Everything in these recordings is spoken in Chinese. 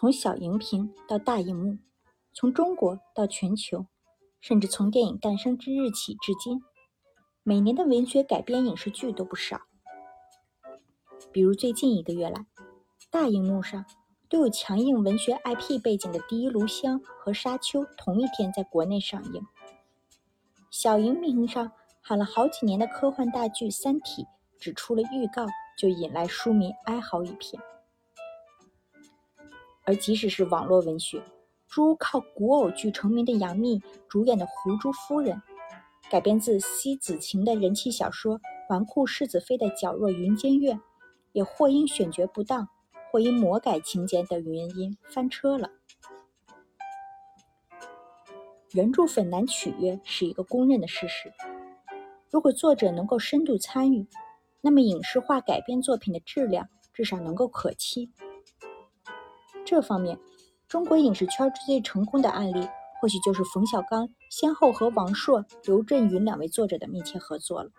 从小荧屏到大荧幕，从中国到全球，甚至从电影诞生之日起至今，每年的文学改编影视剧都不少。比如最近一个月来，大荧幕上都有强硬文学 IP 背景的《第一炉香》和《沙丘》同一天在国内上映。小荧屏上喊了好几年的科幻大剧《三体》，只出了预告就引来书迷哀嚎一片。而即使是网络文学，诸如靠古偶剧成名的杨幂主演的《狐珠夫人》，改编自西子晴的人气小说《纨绔世子妃的矫若云间月》，也或因选角不当，或因魔改情节等原因翻车了。原著粉难取悦是一个公认的事实。如果作者能够深度参与，那么影视化改编作品的质量至少能够可期。这方面，中国影视圈最成功的案例，或许就是冯小刚先后和王朔、刘震云两位作者的密切合作了。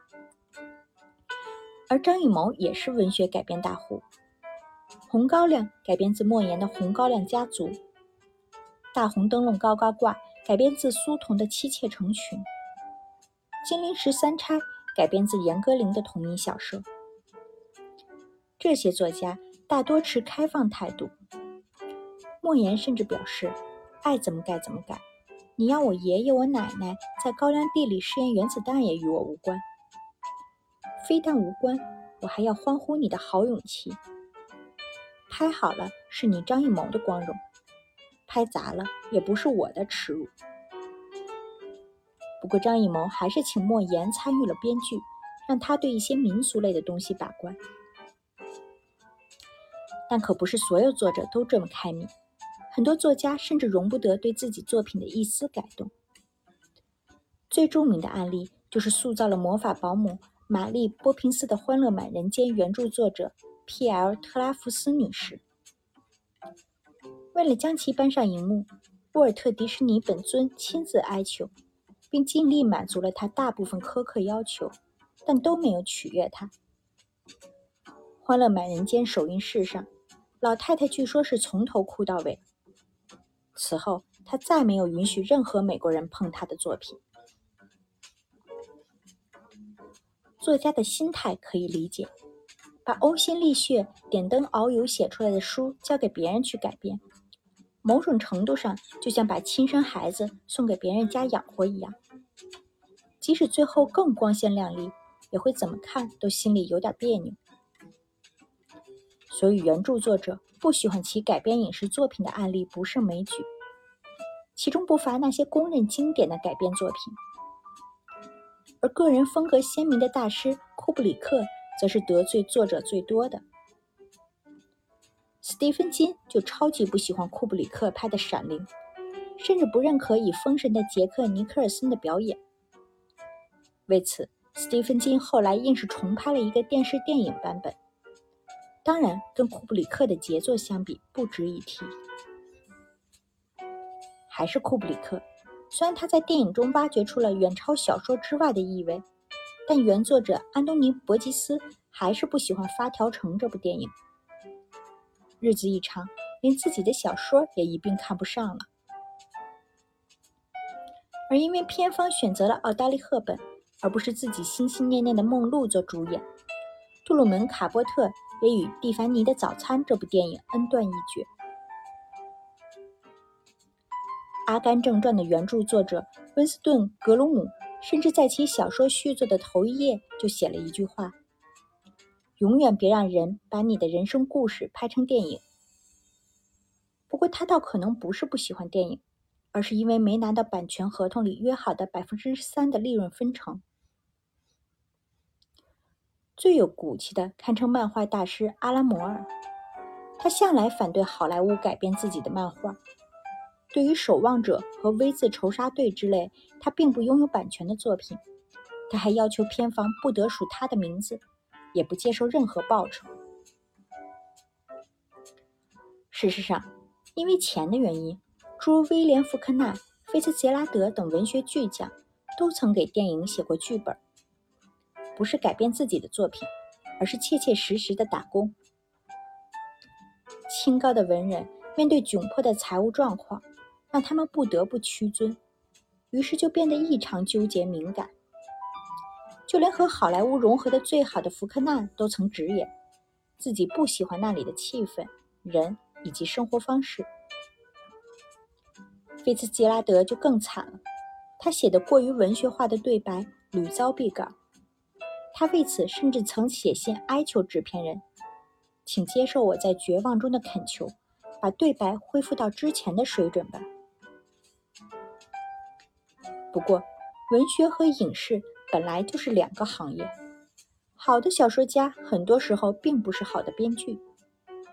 而张艺谋也是文学改编大户，《红高粱》改编自莫言的《红高粱家族》，《大红灯笼高高挂》。改编自苏童的《妻妾成群》，《金陵十三钗》改编自严歌苓的同名小说。这些作家大多持开放态度。莫言甚至表示：“爱怎么改怎么改，你要我爷爷我奶奶在高粱地里试验原子弹也与我无关。非但无关，我还要欢呼你的好勇气。拍好了是你张艺谋的光荣。”拍砸了也不是我的耻辱。不过张艺谋还是请莫言参与了编剧，让他对一些民俗类的东西把关。但可不是所有作者都这么开明，很多作家甚至容不得对自己作品的一丝改动。最著名的案例就是塑造了魔法保姆玛丽·波平斯的《欢乐满人间》原著作者 P.L. 特拉福斯女士。为了将其搬上荧幕，沃尔特·迪士尼本尊亲自哀求，并尽力满足了他大部分苛刻要求，但都没有取悦他。《欢乐满人间》首映式上，老太太据说是从头哭到尾。此后，他再没有允许任何美国人碰他的作品。作家的心态可以理解，把呕心沥血、点灯熬油写出来的书交给别人去改编。某种程度上，就像把亲生孩子送给别人家养活一样，即使最后更光鲜亮丽，也会怎么看都心里有点别扭。所以，原著作者不喜欢其改编影视作品的案例不胜枚举，其中不乏那些公认经典的改编作品。而个人风格鲜明的大师库布里克，则是得罪作者最多的。斯蒂芬金就超级不喜欢库布里克拍的《闪灵》，甚至不认可以封神的杰克尼克尔森的表演。为此，斯蒂芬金后来硬是重拍了一个电视电影版本。当然，跟库布里克的杰作相比，不值一提。还是库布里克，虽然他在电影中挖掘出了远超小说之外的意味，但原作者安东尼·伯吉斯还是不喜欢《发条城》这部电影。日子一长，连自己的小说也一并看不上了。而因为片方选择了奥黛丽·赫本，而不是自己心心念念的梦露做主演，杜鲁门·卡波特也与《蒂凡尼的早餐》这部电影恩断义绝。《阿甘正传》的原著作者温斯顿·格鲁姆，甚至在其小说续作的头一页就写了一句话。永远别让人把你的人生故事拍成电影。不过他倒可能不是不喜欢电影，而是因为没拿到版权合同里约好的百分之三的利润分成。最有骨气的堪称漫画大师阿拉摩尔，他向来反对好莱坞改编自己的漫画。对于《守望者》和《V 字仇杀队》之类他并不拥有版权的作品，他还要求片方不得署他的名字。也不接受任何报酬。事实上，因为钱的原因，诸如威廉·福克纳、菲茨杰拉德等文学巨匠都曾给电影写过剧本，不是改变自己的作品，而是切切实实的打工。清高的文人面对窘迫的财务状况，让他们不得不屈尊，于是就变得异常纠结敏感。就连和好莱坞融合的最好的福克纳都曾直言，自己不喜欢那里的气氛、人以及生活方式。菲茨杰拉德就更惨了，他写的过于文学化的对白屡遭毙稿，他为此甚至曾写信哀求制片人，请接受我在绝望中的恳求，把对白恢复到之前的水准吧。不过，文学和影视。本来就是两个行业，好的小说家很多时候并不是好的编剧，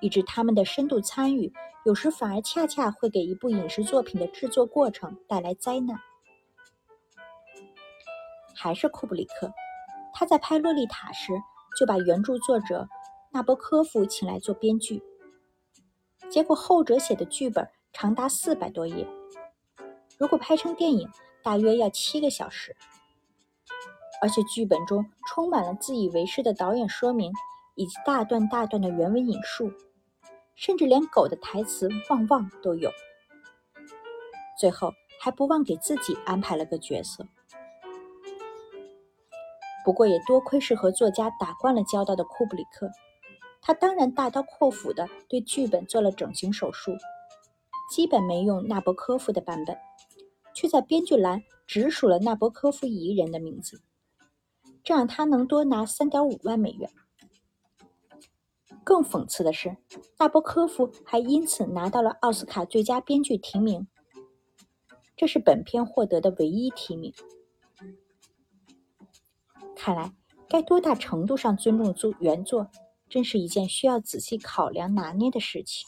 以致他们的深度参与，有时反而恰恰会给一部影视作品的制作过程带来灾难。还是库布里克，他在拍《洛丽塔》时就把原著作者纳博科夫请来做编剧，结果后者写的剧本长达四百多页，如果拍成电影，大约要七个小时。而且剧本中充满了自以为是的导演说明，以及大段大段的原文引述，甚至连狗的台词“汪汪”都有。最后还不忘给自己安排了个角色。不过也多亏是和作家打惯了交道的库布里克，他当然大刀阔斧地对剧本做了整形手术，基本没用纳博科夫的版本，却在编剧栏直署了纳博科夫一人的名字。这让他能多拿三点五万美元。更讽刺的是，纳博科夫还因此拿到了奥斯卡最佳编剧提名，这是本片获得的唯一提名。看来，该多大程度上尊重原作，真是一件需要仔细考量拿捏的事情。